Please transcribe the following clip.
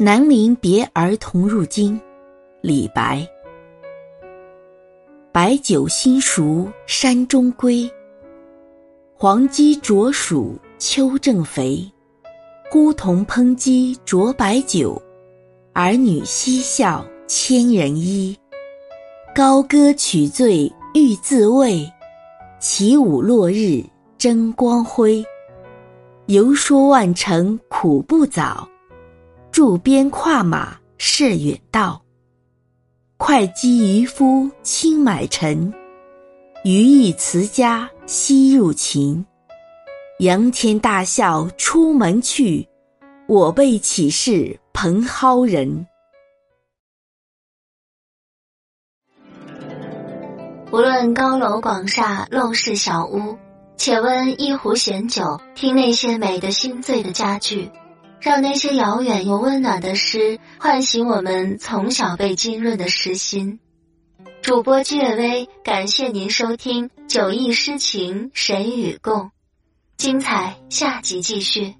南陵别儿童入京，李白。白酒新熟山中归，黄鸡啄黍秋正肥。呼童烹鸡啄白酒，儿女嬉笑千人衣。高歌取醉欲自慰，起舞落日争光辉。游说万乘苦不早。戍边跨马涉远道，会稽渔夫轻买尘。余意辞家西入秦。仰天大笑出门去，我辈岂是蓬蒿人？无论高楼广厦、陋室小屋，且温一壶闲酒，听那些美的心醉的佳句。让那些遥远又温暖的诗唤醒我们从小被浸润的诗心。主播借微，感谢您收听《酒意诗情谁与共》，精彩下集继续。